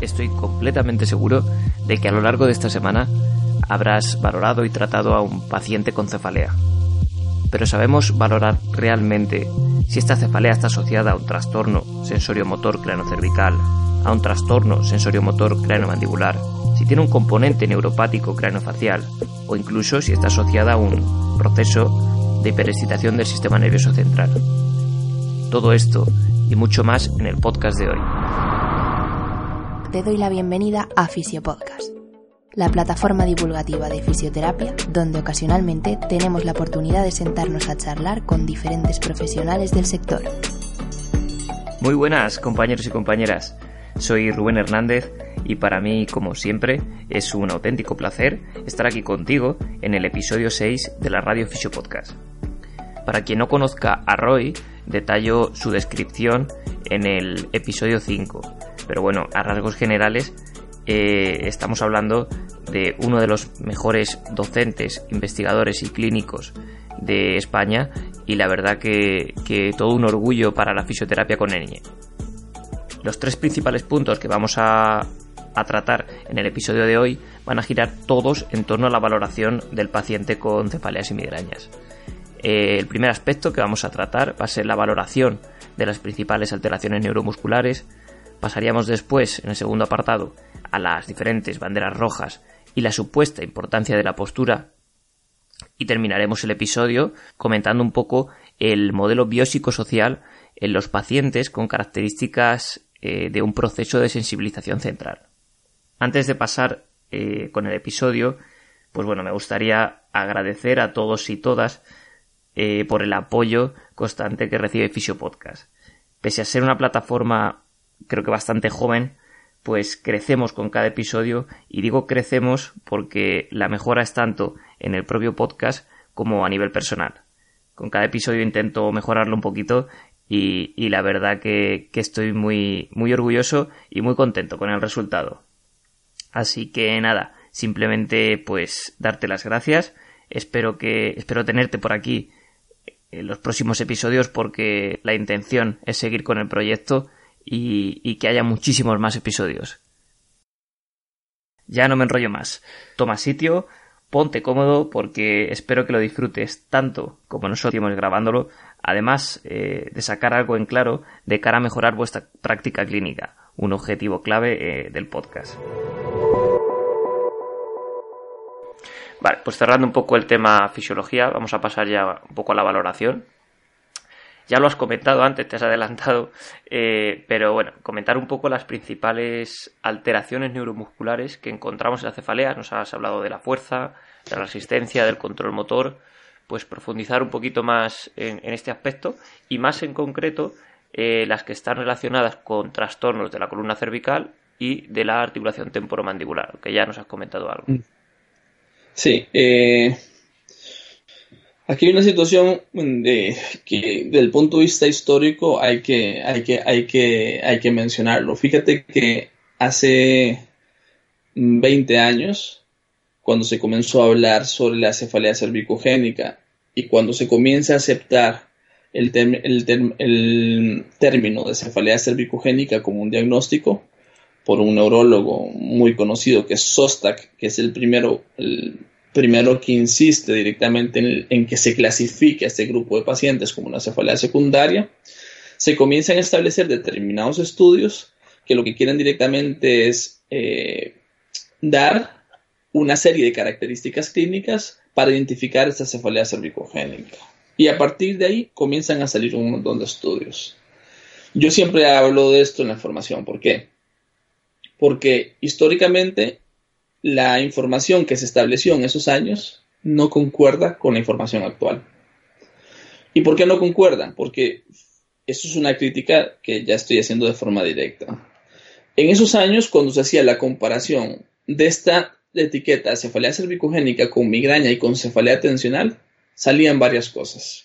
estoy completamente seguro de que a lo largo de esta semana habrás valorado y tratado a un paciente con cefalea. Pero ¿sabemos valorar realmente si esta cefalea está asociada a un trastorno sensorio-motor cranocervical, a un trastorno sensorio-motor cranomandibular, si tiene un componente neuropático cranofacial o incluso si está asociada a un proceso de hiperexcitación del sistema nervioso central? Todo esto y mucho más en el podcast de hoy. Te doy la bienvenida a Fisiopodcast, la plataforma divulgativa de fisioterapia donde ocasionalmente tenemos la oportunidad de sentarnos a charlar con diferentes profesionales del sector. Muy buenas compañeros y compañeras, soy Rubén Hernández y para mí, como siempre, es un auténtico placer estar aquí contigo en el episodio 6 de la Radio Fisiopodcast. Para quien no conozca a Roy, detallo su descripción en el episodio 5. Pero bueno, a rasgos generales, eh, estamos hablando de uno de los mejores docentes, investigadores y clínicos de España y la verdad que, todo un orgullo para la fisioterapia con Eniñe. Los tres principales puntos que vamos a, a tratar en el episodio de hoy van a girar todos en torno a la valoración del paciente con cefaleas y migrañas. Eh, el primer aspecto que vamos a tratar va a ser la valoración de las principales alteraciones neuromusculares. Pasaríamos después, en el segundo apartado, a las diferentes banderas rojas y la supuesta importancia de la postura. Y terminaremos el episodio comentando un poco el modelo biopsicosocial en los pacientes con características eh, de un proceso de sensibilización central. Antes de pasar eh, con el episodio, pues bueno, me gustaría agradecer a todos y todas eh, por el apoyo constante que recibe Fisio Podcast. Pese a ser una plataforma creo que bastante joven, pues crecemos con cada episodio y digo crecemos porque la mejora es tanto en el propio podcast como a nivel personal. Con cada episodio intento mejorarlo un poquito y, la verdad que, que, estoy muy, muy orgulloso y muy contento con el resultado. Así que nada, simplemente pues darte las gracias. Espero que, espero tenerte por aquí en los próximos episodios porque la intención es seguir con el proyecto y, que haya muchísimos más episodios. Ya no me enrollo más. Toma sitio, ponte cómodo porque espero que lo disfrutes tanto como nosotros grabándolo, además eh, de sacar algo en claro de cara a mejorar vuestra práctica clínica, un objetivo clave eh, del podcast. Vale, pues cerrando un poco el tema fisiología, vamos a pasar ya un poco a la valoración. Ya lo has comentado antes, te has adelantado, eh, pero bueno, comentar un poco las principales alteraciones neuromusculares que encontramos en la cefalea. Nos has hablado de la fuerza, de la resistencia, del control motor, pues profundizar un poquito más en, este aspecto y más en concreto eh, las que están relacionadas con trastornos de la columna cervical y de la articulación temporomandibular, que ya nos has comentado algo. Mm. Sí, eh, aquí hay una situación de, que desde el punto de vista histórico hay que, hay que, hay que, hay que mencionarlo. Fíjate que hace 20 años, cuando se comenzó a hablar sobre la cefalea cervicogénica y cuando se comienza a aceptar el, el, el término de cefalea cervicogénica como un diagnóstico, por un neurólogo muy conocido que es Sostak, que es el primero, primero que insiste directamente en, que se clasifique a este grupo de pacientes como una cefalea secundaria, se comienzan a establecer determinados estudios que lo que quieren directamente es eh, dar una serie de características clínicas para identificar esta cefalea cervicogénica. Y a partir de ahí comienzan a salir un montón de estudios. Yo siempre hablo de esto en la formación. ¿Por qué? porque históricamente la información que se estableció en esos años no concuerda con la información actual. ¿Y por qué no concuerdan? Porque eso es una crítica que ya estoy haciendo de forma directa. En esos años, cuando se hacía la comparación de esta etiqueta cefalea cervicogénica con migraña y con cefalea tensional, salían varias cosas.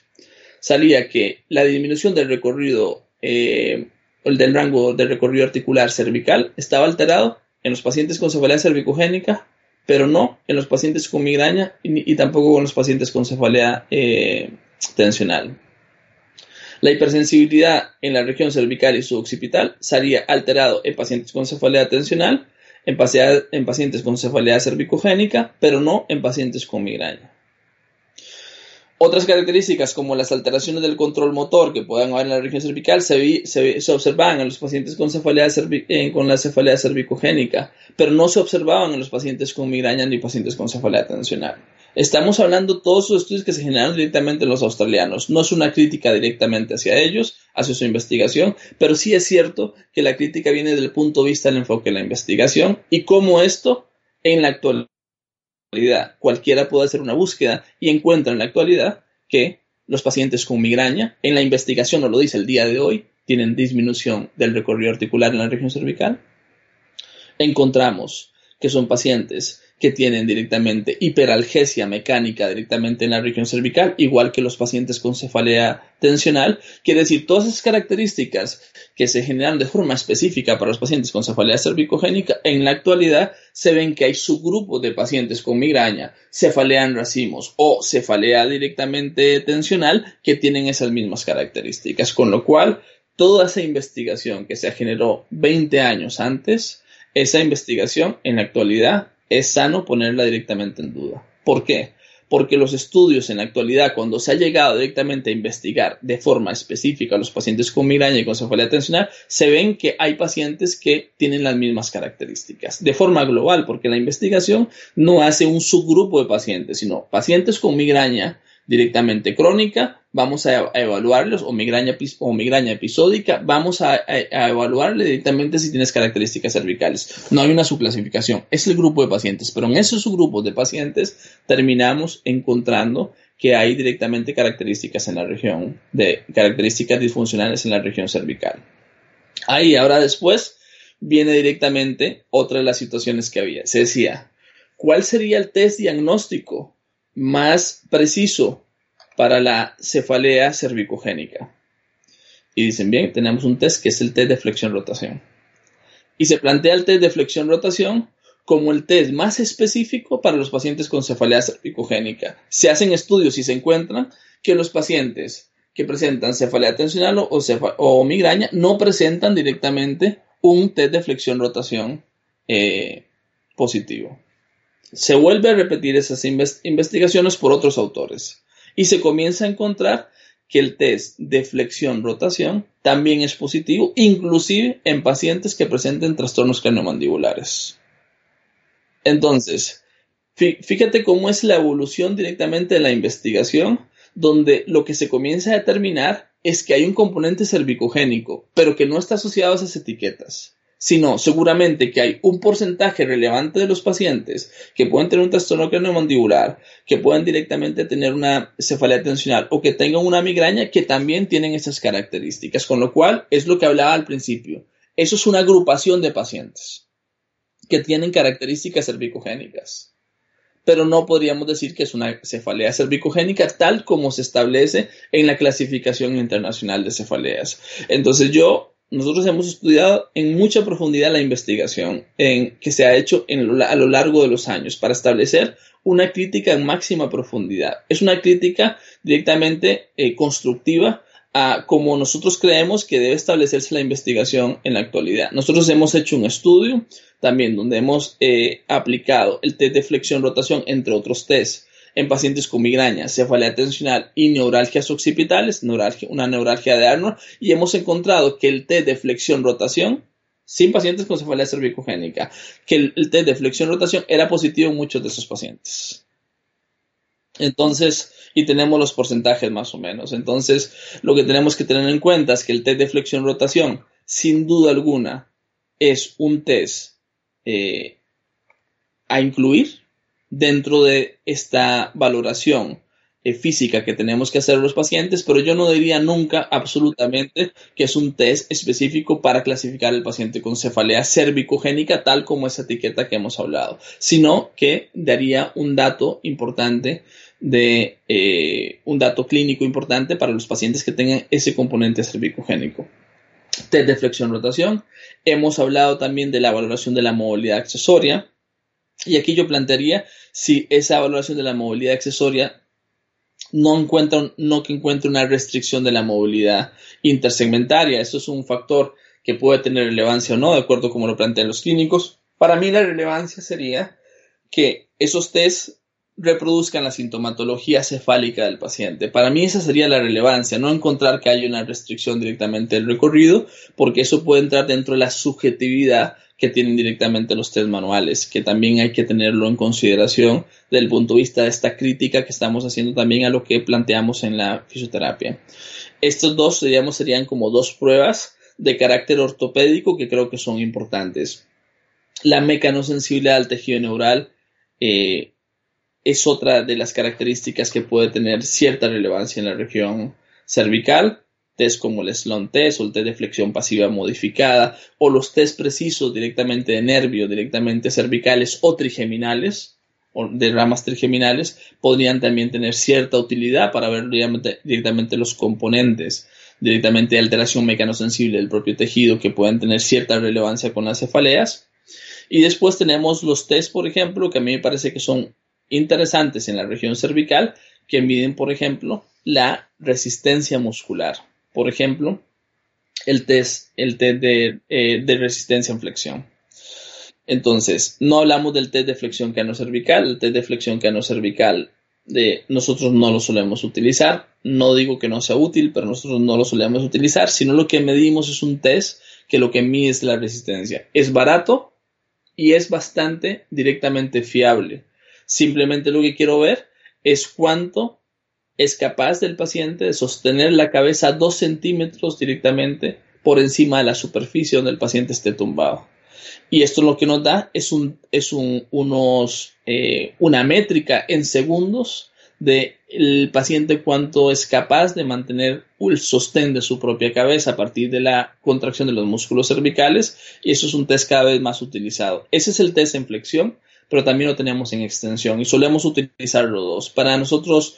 Salía que la disminución del recorrido eh, el del rango de recorrido articular cervical estaba alterado en los pacientes con cefalea cervicogénica, pero no en los pacientes con migraña y, tampoco en los pacientes con cefalea eh, tensional. La hipersensibilidad en la región cervical y suboccipital sería alterado en pacientes con cefalea tensional, en, en pacientes con cefalea cervicogénica, pero no en pacientes con migraña. Otras características como las alteraciones del control motor que puedan haber en la región cervical se, se, observaban en los pacientes con, cefalea eh, con la cefalea cervicogénica, pero no se observaban en los pacientes con migraña ni pacientes con cefalea tensional. Estamos hablando de todos los estudios que se generaron directamente en los australianos. No es una crítica directamente hacia ellos, hacia su investigación, pero sí es cierto que la crítica viene del punto de vista del enfoque de la investigación y cómo esto en la actualidad Cualquiera puede hacer una búsqueda y encuentra en la actualidad que los pacientes con migraña, en la investigación no lo dice el día de hoy, tienen disminución del recorrido articular en la región cervical. Encontramos que son pacientes que tienen directamente hiperalgesia mecánica directamente en la región cervical, igual que los pacientes con cefalea tensional. Quiere decir, todas esas características que se generan de forma específica para los pacientes con cefalea cervicogénica, en la actualidad se ven que hay subgrupos de pacientes con migraña, cefalea en racimos o cefalea directamente tensional que tienen esas mismas características, con lo cual toda esa investigación que se generó 20 años antes, esa investigación en la actualidad es sano ponerla directamente en duda. ¿Por qué? Porque los estudios en la actualidad, cuando se ha llegado directamente a investigar de forma específica a los pacientes con migraña y con cefalea tensional, se ven que hay pacientes que tienen las mismas características. De forma global, porque la investigación no hace un subgrupo de pacientes, sino pacientes con migraña directamente crónica, vamos a, evaluarlos, o migraña, o migraña episódica, vamos a, evaluarle directamente si tienes características cervicales. No hay una subclasificación, es el grupo de pacientes, pero en esos subgrupos de pacientes terminamos encontrando que hay directamente características en la región, de características disfuncionales en la región cervical. Ahí, ahora después, viene directamente otra de las situaciones que había. Se decía, ¿cuál sería el test diagnóstico más preciso para la cefalea cervicogénica. Y dicen, bien, tenemos un test que es el test de flexión-rotación. Y se plantea el test de flexión-rotación como el test más específico para los pacientes con cefalea cervicogénica. Se hacen estudios y se encuentran que los pacientes que presentan cefalea tensional o, migraña no presentan directamente un test de flexión-rotación eh, positivo. Se vuelve a repetir esas investigaciones por otros autores y se comienza a encontrar que el test de flexión-rotación también es positivo, inclusive en pacientes que presenten trastornos craniomandibulares. Entonces, fíjate cómo es la evolución directamente de la investigación, donde lo que se comienza a determinar es que hay un componente cervicogénico, pero que no está asociado a esas etiquetas sino seguramente que hay un porcentaje relevante de los pacientes que pueden tener un trastorno craneomandibular, que pueden directamente tener una cefalea tensional o que tengan una migraña que también tienen esas características, con lo cual es lo que hablaba al principio. Eso es una agrupación de pacientes que tienen características cervicogénicas. Pero no podríamos decir que es una cefalea cervicogénica tal como se establece en la clasificación internacional de cefaleas. Entonces yo nosotros hemos estudiado en mucha profundidad la investigación en, que se ha hecho a lo largo de los años para establecer una crítica en máxima profundidad. Es una crítica directamente eh, constructiva a cómo nosotros creemos que debe establecerse la investigación en la actualidad. Nosotros hemos hecho un estudio también donde hemos eh, aplicado el test de flexión-rotación, entre otros tests, en pacientes con migraña, cefalea tensional y neuralgias occipitales, una neuralgia de Arnold, y hemos encontrado que el test de flexión-rotación, sin pacientes con cefalea cervicogénica, que el, el test de flexión-rotación era positivo en muchos de esos pacientes. Entonces, y tenemos los porcentajes más o menos. Entonces, lo que tenemos que tener en cuenta es que el test de flexión-rotación, sin duda alguna, es un test eh, a incluir dentro de esta valoración eh, física que tenemos que hacer los pacientes, pero yo no diría nunca absolutamente que es un test específico para clasificar el paciente con cefalea cervicogénica, tal como esa etiqueta que hemos hablado, sino que daría un dato importante de eh, un dato clínico importante para los pacientes que tengan ese componente cervicogénico. Test de flexión rotación. Hemos hablado también de la valoración de la movilidad accesoria. Y aquí yo plantearía si esa valoración de la movilidad accesoria no encuentra, no que encuentre una restricción de la movilidad intersegmentaria. Eso es un factor que puede tener relevancia o no, de acuerdo a como lo plantean los clínicos. Para mí la relevancia sería que esos test reproduzcan la sintomatología cefálica del paciente. Para mí esa sería la relevancia, no encontrar que haya una restricción directamente del recorrido, porque eso puede entrar dentro de la subjetividad que tienen directamente los test manuales, que también hay que tenerlo en consideración desde el punto de vista de esta crítica que estamos haciendo también a lo que planteamos en la fisioterapia. Estos dos, digamos, serían como dos pruebas de carácter ortopédico que creo que son importantes. La mecanosensibilidad del tejido neural eh, es otra de las características que puede tener cierta relevancia en la región cervical. Test como el Sloan test o el test de flexión pasiva modificada o los test precisos directamente de nervio, directamente cervicales o trigeminales o de ramas trigeminales podrían también tener cierta utilidad para ver directamente, los componentes directamente de alteración mecanosensible del propio tejido que pueden tener cierta relevancia con las cefaleas. Y después tenemos los test, por ejemplo, que a mí me parece que son interesantes en la región cervical que miden, por ejemplo, la resistencia muscular. Por ejemplo, el test, el test de, eh, de resistencia en flexión. Entonces, no hablamos del test de flexión cervical. El test de flexión cervical de nosotros no lo solemos utilizar. No digo que no sea útil, pero nosotros no lo solemos utilizar, sino lo que medimos es un test que lo que mide es la resistencia. Es barato y es bastante directamente fiable. Simplemente lo que quiero ver es cuánto es capaz del paciente de sostener la cabeza dos centímetros directamente por encima de la superficie donde el paciente esté tumbado. Y esto lo que nos da es, un, es un, unos, eh, una métrica en segundos del el paciente cuánto es capaz de mantener el sostén de su propia cabeza a partir de la contracción de los músculos cervicales y eso es un test cada vez más utilizado. Ese es el test en flexión pero también lo tenemos en extensión y solemos utilizar los dos. Para nosotros,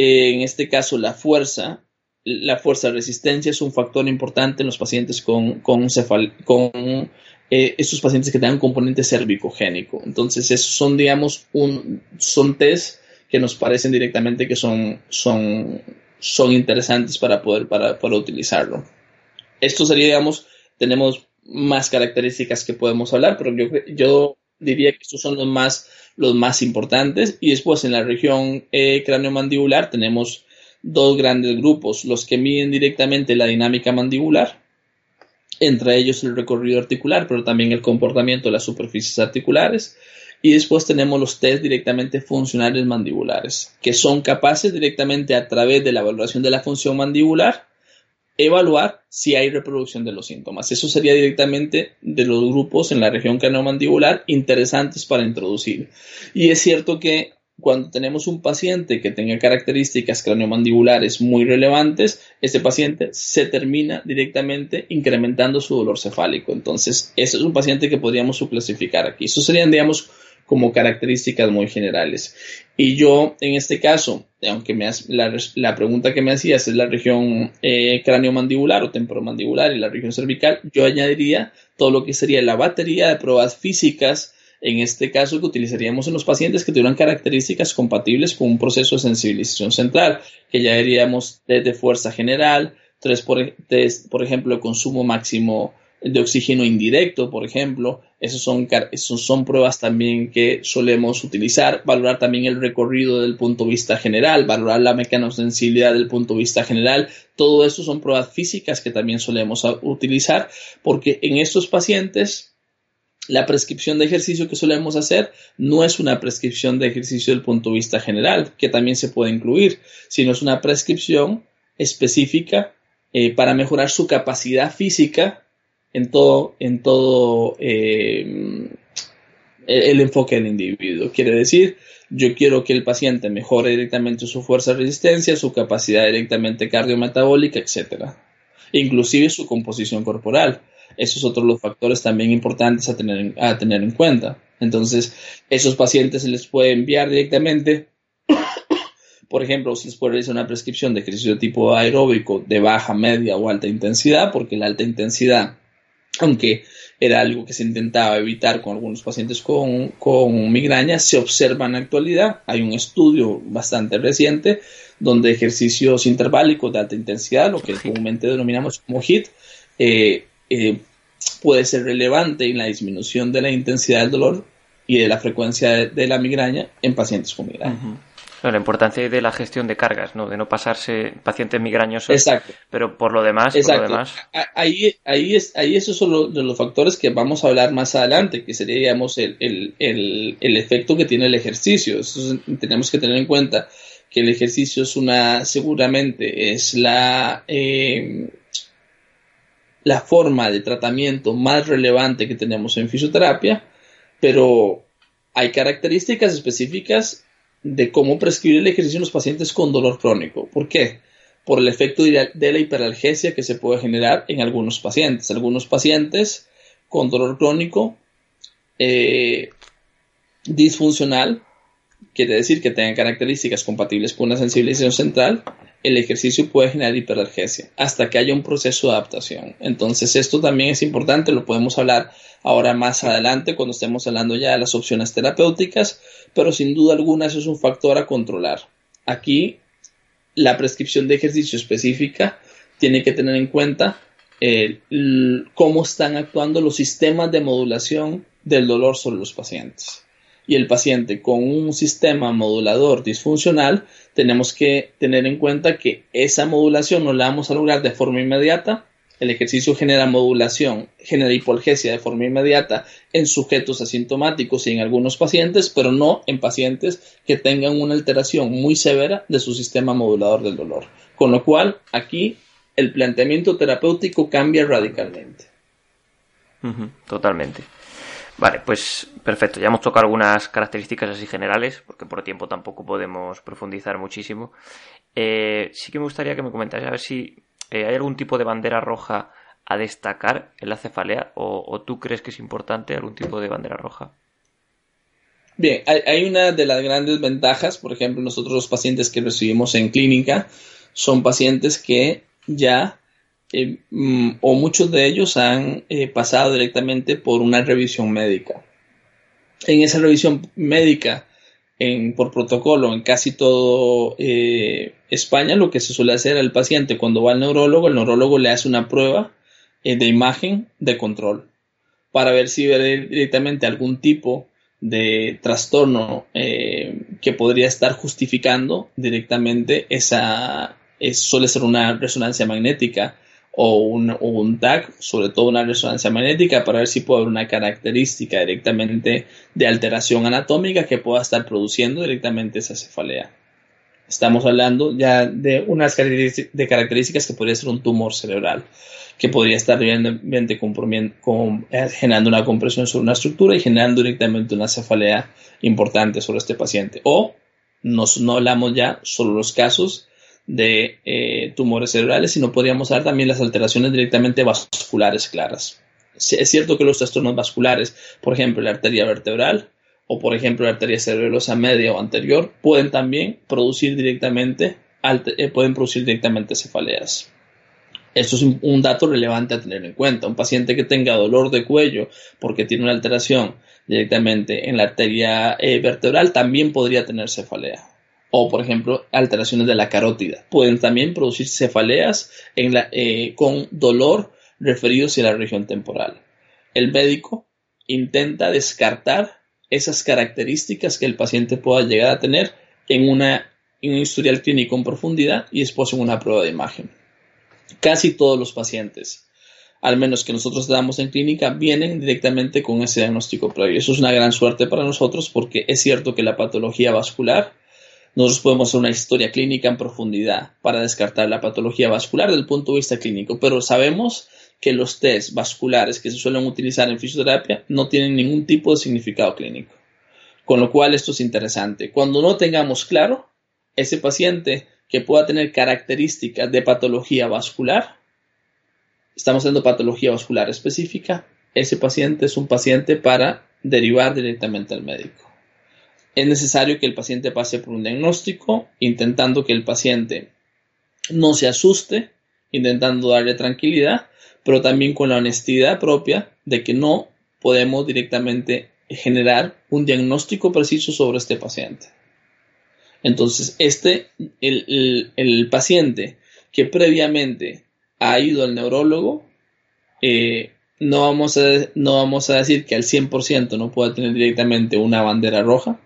en este caso, la fuerza, la fuerza resistencia es un factor importante en los pacientes con, con, con eh, pacientes que tengan componente cervicogénico. Entonces, esos son, digamos, un, son test que nos parecen directamente que son, son, son interesantes para poder, para, para utilizarlo. Esto sería, digamos, tenemos más características que podemos hablar, pero yo, yo diría que estos son los más, los más importantes. Y después en la región eh, cráneo-mandibular tenemos dos grandes grupos, los que miden directamente la dinámica mandibular, entre ellos el recorrido articular, pero también el comportamiento de las superficies articulares. Y después tenemos los test directamente funcionales mandibulares, que son capaces directamente a través de la valoración de la función mandibular evaluar si hay reproducción de los síntomas. Eso sería directamente de los grupos en la región craneomandibular interesantes para introducir. Y es cierto que cuando tenemos un paciente que tenga características craneomandibulares muy relevantes, este paciente se termina directamente incrementando su dolor cefálico. Entonces, ese es un paciente que podríamos subclasificar aquí. Eso serían, digamos, como características muy generales. Y yo, en este caso, aunque me la, la, pregunta que me hacías es la región eh, cráneo-mandibular o temporomandibular y la región cervical, yo añadiría todo lo que sería la batería de pruebas físicas, en este caso que utilizaríamos en los pacientes que tuvieran características compatibles con un proceso de sensibilización central, que ya diríamos desde fuerza general, tres por, por ejemplo, consumo máximo de oxígeno indirecto, por ejemplo. Esas son, son pruebas también que solemos utilizar. Valorar también el recorrido del punto de vista general, valorar la mecanosensibilidad del punto de vista general. Todo eso son pruebas físicas que también solemos utilizar porque en estos pacientes la prescripción de ejercicio que solemos hacer no es una prescripción de ejercicio del punto de vista general, que también se puede incluir, sino es una prescripción específica eh, para mejorar su capacidad física en todo, en todo eh, el enfoque del individuo. Quiere decir, yo quiero que el paciente mejore directamente su fuerza de resistencia, su capacidad directamente cardiometabólica, etc. Inclusive su composición corporal. Esos son otros los factores también importantes a tener, a tener en cuenta. Entonces, esos pacientes se les puede enviar directamente por ejemplo, se les puede realizar una prescripción de ejercicio de tipo aeróbico de baja, media o alta intensidad, porque la alta intensidad aunque era algo que se intentaba evitar con algunos pacientes con, con migraña, se observa en la actualidad. Hay un estudio bastante reciente donde ejercicios interválicos de alta intensidad, lo que comúnmente denominamos como HIT, eh, eh, puede ser relevante en la disminución de la intensidad del dolor y de la frecuencia de, la migraña en pacientes con migraña. La importancia de la gestión de cargas, ¿no? De no pasarse pacientes migrañosos. Exacto. Pero por lo demás, Exacto. Por lo demás... Ahí, ahí, es, ahí esos son los, los factores que vamos a hablar más adelante, que sería, digamos, el, el, el, el efecto que tiene el ejercicio. tenemos que tener en cuenta que el ejercicio es una, seguramente, es la, eh, la forma de tratamiento más relevante que tenemos en fisioterapia, pero hay características específicas de cómo prescribir el ejercicio en los pacientes con dolor crónico. ¿Por qué? Por el efecto de la hiperalgesia que se puede generar en algunos pacientes. Algunos pacientes con dolor crónico eh, disfuncional quiere decir que tengan características compatibles con una sensibilización central, el ejercicio puede generar hiperalgesia hasta que haya un proceso de adaptación. Entonces esto también es importante, lo podemos hablar ahora más adelante cuando estemos hablando ya de las opciones terapéuticas, pero sin duda alguna eso es un factor a controlar. Aquí la prescripción de ejercicio específica tiene que tener en cuenta eh, cómo están actuando los sistemas de modulación del dolor sobre los pacientes y el paciente con un sistema modulador disfuncional, tenemos que tener en cuenta que esa modulación no la vamos a lograr de forma inmediata. El ejercicio genera modulación, genera hipolgesia de forma inmediata en sujetos asintomáticos y en algunos pacientes, pero no en pacientes que tengan una alteración muy severa de su sistema modulador del dolor. Con lo cual, aquí el planteamiento terapéutico cambia radicalmente. totalmente. Vale, pues perfecto. Ya hemos tocado algunas características así generales, porque por tiempo tampoco podemos profundizar muchísimo. Eh, sí que me gustaría que me comentaras a ver si eh, hay algún tipo de bandera roja a destacar en la cefalea, o, tú crees que es importante algún tipo de bandera roja. Bien, hay, hay, una de las grandes ventajas, por ejemplo, nosotros los pacientes que recibimos en clínica son pacientes que ya eh, mm, o muchos de ellos han eh, pasado directamente por una revisión médica. En esa revisión médica, en, por protocolo, en casi todo eh, España, lo que se suele hacer al paciente cuando va al neurólogo, el neurólogo le hace una prueba de imagen de control para ver si ve directamente algún tipo de trastorno que podría estar justificando directamente esa, suele ser una resonancia magnética o un, un, TAC, sobre todo una resonancia magnética, para ver si puede haber una característica directamente de alteración anatómica que pueda estar produciendo directamente esa cefalea. Estamos hablando ya de unas de características que podría ser un tumor cerebral, que podría estar realmente eh, generando una compresión sobre una estructura y generando directamente una cefalea importante sobre este paciente. O nos, no hablamos ya solo los casos de eh, tumores cerebrales, sino podríamos dar también las alteraciones directamente vasculares claras. Es cierto que los trastornos vasculares, por ejemplo, la arteria vertebral o por ejemplo la arteria cerebrosa media o anterior, pueden también producir directamente, eh, pueden producir directamente cefaleas. Esto es un, dato relevante a tener en cuenta. Un paciente que tenga dolor de cuello porque tiene una alteración directamente en la arteria eh, vertebral también podría tener cefalea o, por ejemplo, alteraciones de la carótida. Pueden también producir cefaleas eh, con dolor referidos a la región temporal. El médico intenta descartar esas características que el paciente pueda llegar a tener en, una, un historial clínico en profundidad y después en una prueba de imagen. Casi todos los pacientes, al menos que nosotros damos en clínica, vienen directamente con ese diagnóstico previo. Eso es una gran suerte para nosotros porque es cierto que la patología vascular nosotros podemos hacer una historia clínica en profundidad para descartar la patología vascular desde el punto de vista clínico, pero sabemos que los test vasculares que se suelen utilizar en fisioterapia no tienen ningún tipo de significado clínico. Con lo cual esto es interesante. Cuando no tengamos claro ese paciente que pueda tener características de patología vascular, estamos haciendo patología vascular específica, ese paciente es un paciente para derivar directamente al médico es necesario que el paciente pase por un diagnóstico, intentando que el paciente no se asuste, intentando darle tranquilidad, pero también con la honestidad propia de que no podemos directamente generar un diagnóstico preciso sobre este paciente. Entonces, este, el, paciente que previamente ha ido al neurólogo, eh, no, vamos a, no vamos a decir que al 100% no pueda tener directamente una bandera roja,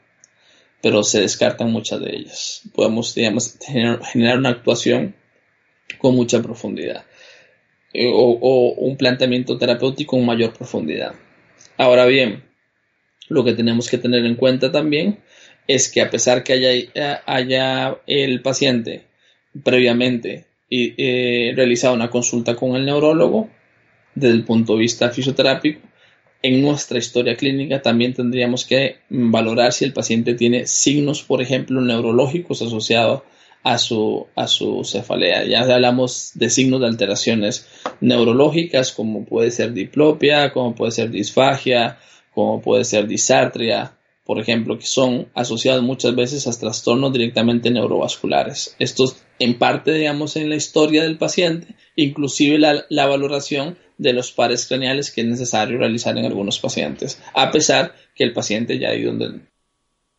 pero se descartan muchas de ellas. Podemos, digamos, generar una actuación con mucha profundidad eh, o, un planteamiento terapéutico con mayor profundidad. Ahora bien, lo que tenemos que tener en cuenta también es que a pesar que haya, haya el paciente previamente eh, realizado una consulta con el neurólogo, desde el punto de vista fisioterápico, en nuestra historia clínica también tendríamos que valorar si el paciente tiene signos, por ejemplo, neurológicos asociados a su, a su cefalea. Ya hablamos de signos de alteraciones neurológicas, como puede ser diplopia, como puede ser disfagia, como puede ser disartria, por ejemplo, que son asociados muchas veces a trastornos directamente neurovasculares. Estos, en parte, digamos, en la historia del paciente, inclusive la, la valoración de los pares craneales que es necesario realizar en algunos pacientes, a pesar que el paciente ya ha ido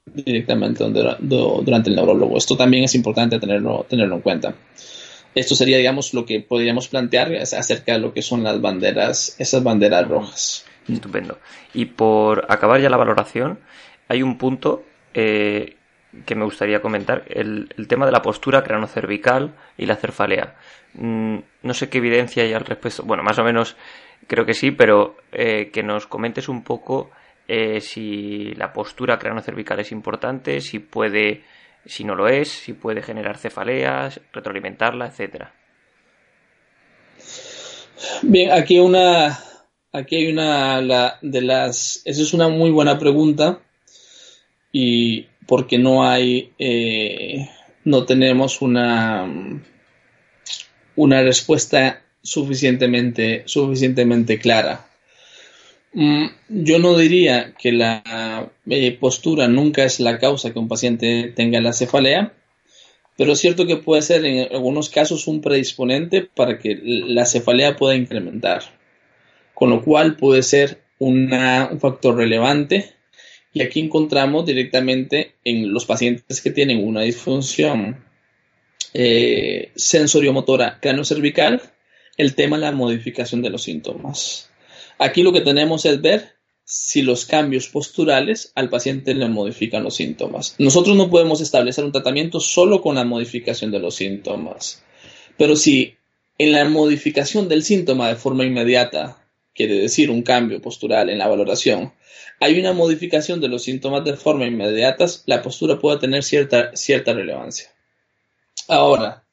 directamente durante el neurólogo. Esto también es importante tenerlo, tenerlo en cuenta. Esto sería, digamos, lo que podríamos plantear acerca de lo que son las banderas, esas banderas rojas. Estupendo. Y por acabar ya la valoración, hay un punto eh, que me gustaría comentar, el, tema de la postura cranocervical y la cefalea. Mm, no sé qué evidencia hay al respecto. Bueno, más o menos creo que sí, pero eh, que nos comentes un poco eh, si la postura cranocervical es importante, si puede, si no lo es, si puede generar cefaleas, retroalimentarla, etcétera. Bien, aquí una, aquí hay una de las, esa es una muy buena pregunta y porque no hay, eh, no tenemos una, una respuesta suficientemente, suficientemente clara. Mm, yo no diría que la eh, postura nunca es la causa que un paciente tenga la cefalea, pero es cierto que puede ser en algunos casos un predisponente para que la cefalea pueda incrementar, con lo cual puede ser un factor relevante y aquí encontramos directamente en los pacientes que tienen una disfunción eh, sensoriomotora cervical el tema de la modificación de los síntomas. Aquí lo que tenemos es ver si los cambios posturales al paciente le modifican los síntomas. Nosotros no podemos establecer un tratamiento solo con la modificación de los síntomas, pero si en la modificación del síntoma de forma inmediata, quiere decir un cambio postural en la valoración, hay una modificación de los síntomas de forma inmediata, la postura puede tener cierta, cierta relevancia. Ahora,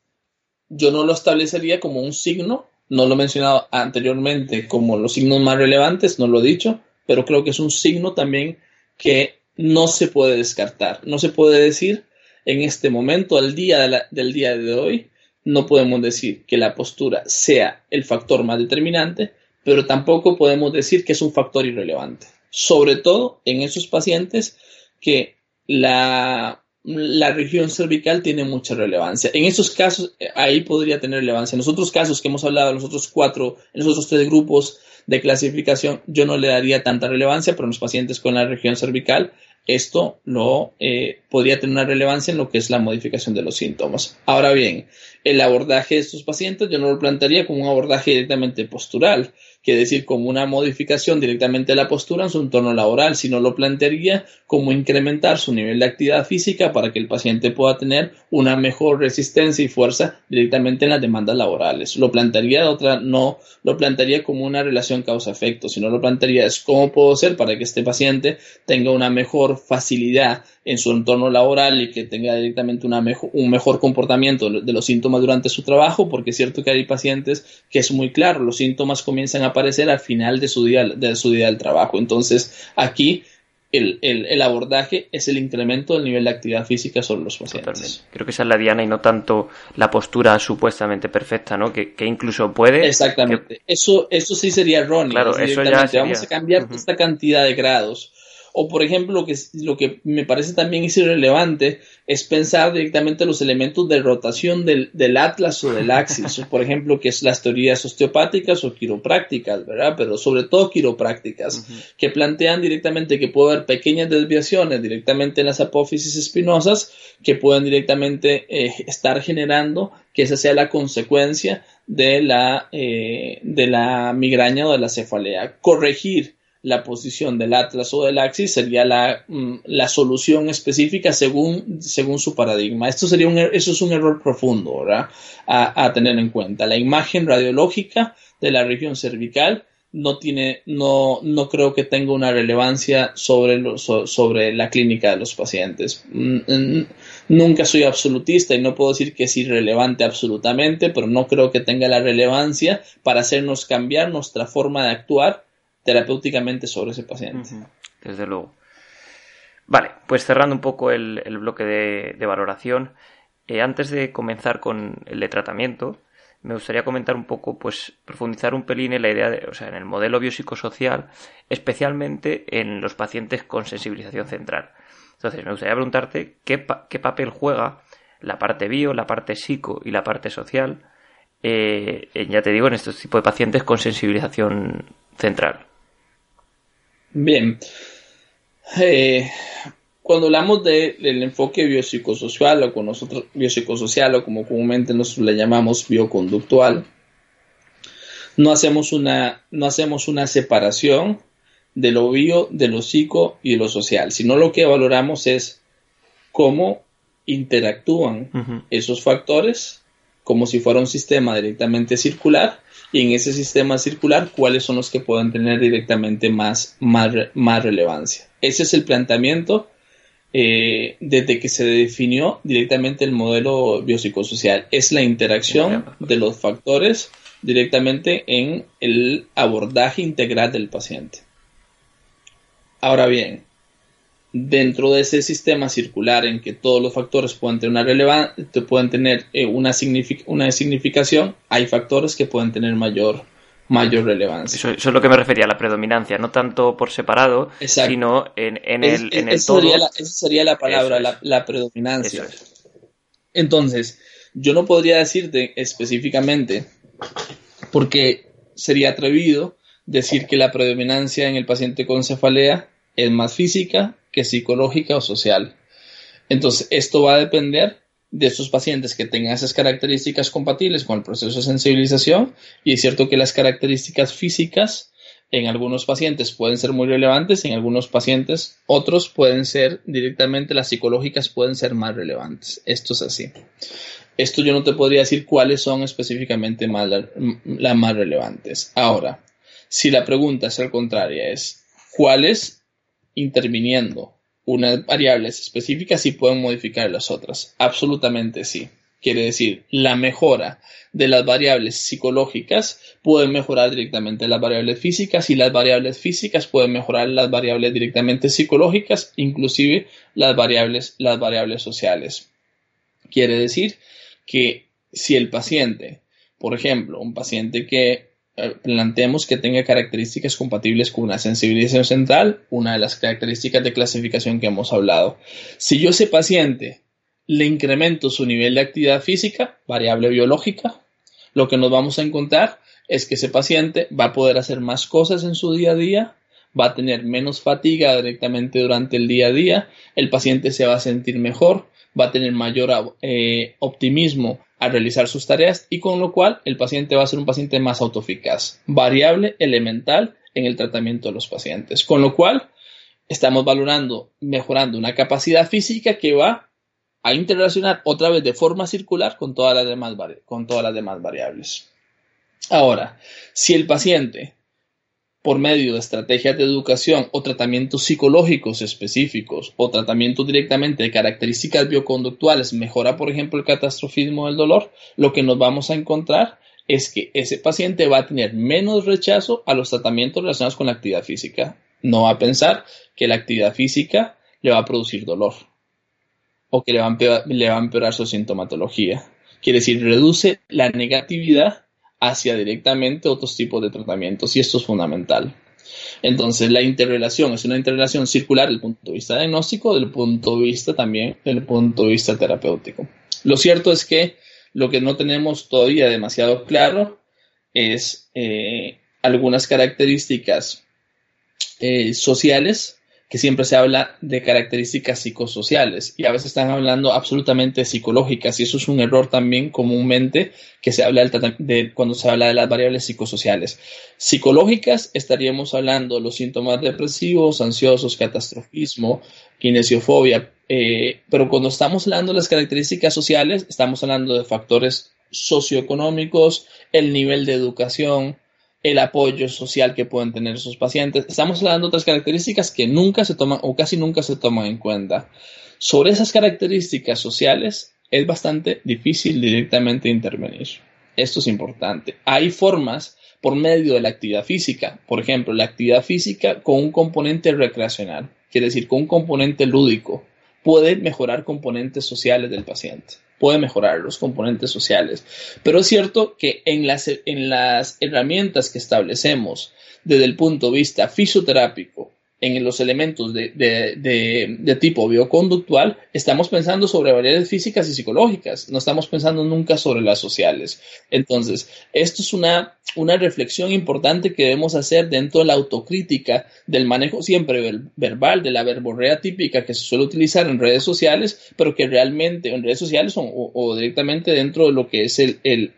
yo no lo establecería como un signo, no lo he mencionado anteriormente como los signos más relevantes, no lo he dicho, pero creo que es un signo también que no se puede descartar. No se puede decir en este momento, al día del día de hoy, no podemos decir que la postura sea el factor más determinante, pero tampoco podemos decir que es un factor irrelevante sobre todo en esos pacientes que la, región cervical tiene mucha relevancia. En esos casos, eh, ahí podría tener relevancia. En los otros casos que hemos hablado, en los otros cuatro, en los otros tres grupos de clasificación, yo no le daría tanta relevancia, pero en los pacientes con la región cervical, esto no eh, podría tener una relevancia en lo que es la modificación de los síntomas. Ahora bien, el abordaje de estos pacientes yo no lo plantearía como un abordaje directamente postural, quiere decir como una modificación directamente de la postura en su entorno laboral, sino lo plantearía como incrementar su nivel de actividad física para que el paciente pueda tener una mejor resistencia y fuerza directamente en las demandas laborales. Lo plantearía de otra, no lo plantearía como una relación causa-efecto, sino lo plantearía es cómo puedo hacer para que este paciente tenga una mejor facilidad en su entorno laboral y que tenga directamente una un mejor comportamiento de los síntomas durante su trabajo, porque es cierto que hay pacientes que es muy claro, los síntomas comienzan a aparecer al final de su día, de su día del trabajo. Entonces, aquí el, abordaje es el incremento del nivel de actividad física sobre los pacientes. Creo que esa es la diana y no tanto la postura supuestamente perfecta, ¿no? Que, incluso puede. Exactamente. Eso, eso sí sería erróneo. Claro, eso ya Vamos a cambiar esta cantidad de grados O por ejemplo, lo que, lo que me parece también es irrelevante es pensar directamente los elementos de rotación del, atlas o del axis, por ejemplo, que es las teorías osteopáticas o quiroprácticas, ¿verdad? Pero sobre todo quiroprácticas, que plantean directamente que puede haber pequeñas desviaciones directamente en las apófisis espinosas que pueden directamente eh, estar generando que esa sea la consecuencia de la, eh, de la migraña o de la cefalea. Corregir la posición del atlas o del axis sería la, mm, la solución específica según, según su paradigma. Esto sería un, eso es un error profundo A, a, tener en cuenta. La imagen radiológica de la región cervical no tiene, no, no creo que tenga una relevancia sobre, sobre la clínica de los pacientes. Mm, nunca soy absolutista y no puedo decir que es irrelevante absolutamente, pero no creo que tenga la relevancia para hacernos cambiar nuestra forma de actuar terapéuticamente sobre ese paciente. Desde luego. Vale, pues cerrando un poco el, bloque de, valoración, eh, antes de comenzar con el de tratamiento, me gustaría comentar un poco, pues profundizar un pelín en la idea de, o sea, en el modelo biopsicosocial, especialmente en los pacientes con sensibilización central. Entonces, me gustaría preguntarte qué, qué papel juega la parte bio, la parte psico y la parte social, eh, ya te digo, en estos tipos de pacientes con sensibilización central. Bien. Eh, cuando hablamos del enfoque biopsicosocial o con nosotros biopsicosocial o como comúnmente nosotros le llamamos bioconductual, no hacemos una, no hacemos una separación de lo bio, de lo psico y de lo social, sino lo que valoramos es cómo interactúan esos factores como si fuera un sistema directamente circular y en ese sistema circular cuáles son los que pueden tener directamente más, más, más relevancia. Ese es el planteamiento eh, desde que se definió directamente el modelo biopsicosocial. Es la interacción de los factores directamente en el abordaje integral del paciente. Ahora bien, dentro de ese sistema circular en que todos los factores pueden tener una relevancia, pueden tener eh, una, una significación, hay factores que pueden tener mayor mayor relevancia. Eso, es lo que me refería la predominancia, no tanto por separado, sino en, el, en el todo. Sería la, esa sería la palabra, la, predominancia. Entonces, yo no podría decirte específicamente, porque sería atrevido decir que la predominancia en el paciente con cefalea es más física que psicológica o social. Entonces, esto va a depender de estos pacientes que tengan esas características compatibles con el proceso de sensibilización y es cierto que las características físicas en algunos pacientes pueden ser muy relevantes, en algunos pacientes otros pueden ser directamente las psicológicas pueden ser más relevantes. Esto es así. Esto yo no te podría decir cuáles son específicamente más las más relevantes. Ahora, si la pregunta es al contrario, es cuáles interviniendo unas variables específicas y pueden modificar las otras. Absolutamente sí. Quiere decir, la mejora de las variables psicológicas puede mejorar directamente las variables físicas y las variables físicas pueden mejorar las variables directamente psicológicas, inclusive las variables, las variables sociales. Quiere decir que si el paciente, por ejemplo, un paciente que planteemos que tenga características compatibles con una sensibilización central, una de las características de clasificación que hemos hablado. Si yo ese paciente le incremento su nivel de actividad física, variable biológica, lo que nos vamos a encontrar es que ese paciente va a poder hacer más cosas en su día a día, va a tener menos fatiga directamente durante el día a día, el paciente se va a sentir mejor, va a tener mayor eh, optimismo a realizar sus tareas y con lo cual el paciente va a ser un paciente más autoeficaz, variable elemental en el tratamiento de los pacientes. Con lo cual estamos valorando, mejorando una capacidad física que va a interrelacionar otra vez de forma circular con todas las demás, con todas las demás variables. Ahora, si el paciente por medio de estrategias de educación o tratamientos psicológicos específicos o tratamientos directamente de características bioconductuales mejora, por ejemplo, el catastrofismo del dolor, lo que nos vamos a encontrar es que ese paciente va a tener menos rechazo a los tratamientos relacionados con la actividad física. No va a pensar que la actividad física le va a producir dolor o que le va a empeorar, le va a empeorar su sintomatología. Quiere decir, reduce la negatividad hacia directamente otros tipos de tratamientos y esto es fundamental. Entonces, la interrelación es una interrelación circular desde el punto de vista diagnóstico, desde el punto de vista también, desde el punto de vista terapéutico. Lo cierto es que lo que no tenemos todavía demasiado claro es eh, algunas características eh, sociales que siempre se habla de características psicosociales y a veces están hablando absolutamente psicológicas y eso es un error también comúnmente que se habla de, cuando se habla de las variables psicosociales. Psicológicas estaríamos hablando de los síntomas depresivos, ansiosos, catastrofismo, kinesiofobia, eh, pero cuando estamos hablando de las características sociales estamos hablando de factores socioeconómicos, el nivel de educación, el apoyo social que pueden tener esos pacientes. Estamos hablando de otras características que nunca se toman o casi nunca se toman en cuenta. Sobre esas características sociales es bastante difícil directamente intervenir. Esto es importante. Hay formas por medio de la actividad física, por ejemplo, la actividad física con un componente recreacional, quiere decir con un componente lúdico, puede mejorar componentes sociales del paciente puede mejorar los componentes sociales. Pero es cierto que en las, en las herramientas que establecemos desde el punto de vista fisioterápico, en los elementos de, de, tipo bioconductual, estamos pensando sobre variables físicas y psicológicas, no estamos pensando nunca sobre las sociales. Entonces, esto es una, una reflexión importante que debemos hacer dentro de la autocrítica del manejo siempre verbal, de la verborrea típica que se suele utilizar en redes sociales, pero que realmente en redes sociales o, directamente dentro de lo que es el, el,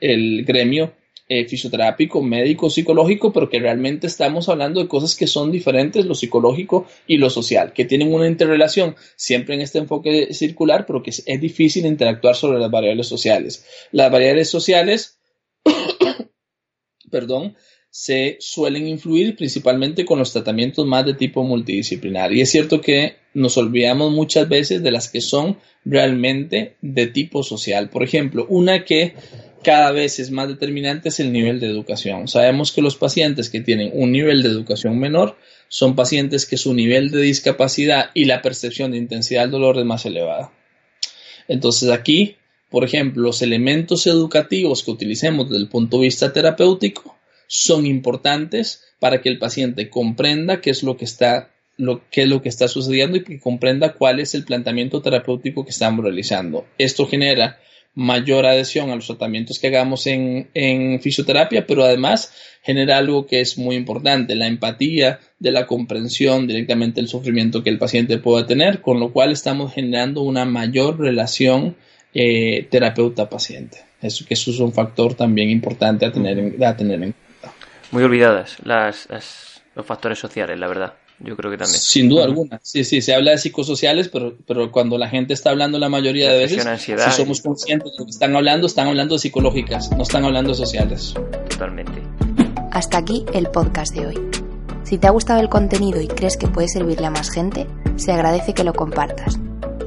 el gremio eh, fisioterápico, médico, psicológico, pero que realmente estamos hablando de cosas que son diferentes, lo psicológico y lo social, que tienen una interrelación siempre en este enfoque circular, pero que es, difícil interactuar sobre las variables sociales. Las variables sociales, perdón, se suelen influir principalmente con los tratamientos más de tipo multidisciplinar. Y es cierto que nos olvidamos muchas veces de las que son realmente de tipo social. Por ejemplo, una que cada vez es más determinante es el nivel de educación. Sabemos que los pacientes que tienen un nivel de educación menor son pacientes que su nivel de discapacidad y la percepción de intensidad del dolor es más elevada. Entonces aquí, por ejemplo, los elementos educativos que utilicemos desde el punto de vista terapéutico son importantes para que el paciente comprenda qué es lo que está lo, qué es lo que está sucediendo y que comprenda cuál es el planteamiento terapéutico que estamos realizando. Esto genera mayor adhesión a los tratamientos que hagamos en, fisioterapia, pero además genera algo que es muy importante, la empatía de la comprensión directamente del sufrimiento que el paciente pueda tener, con lo cual estamos generando una mayor relación eh, terapeuta-paciente. Eso, que eso es un factor también importante a tener, en, a tener en cuenta. Muy olvidadas las, los factores sociales, la verdad. Yo creo que también. Sin duda alguna. Sí, sí, se habla de psicosociales, pero, pero cuando la gente está hablando la mayoría de veces, si somos conscientes de lo que están hablando, están hablando de psicológicas, no están hablando de sociales. Totalmente. Hasta aquí el podcast de hoy. Si te ha gustado el contenido y crees que puede servirle a más gente, se agradece que lo compartas.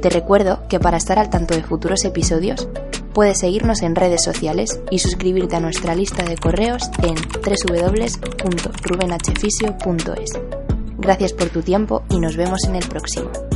Te recuerdo que para estar al tanto de futuros episodios, puedes seguirnos en redes sociales y suscribirte a nuestra lista de correos en www.rubenhfisio.es. Gracias por tu tiempo y nos vemos en el próximo.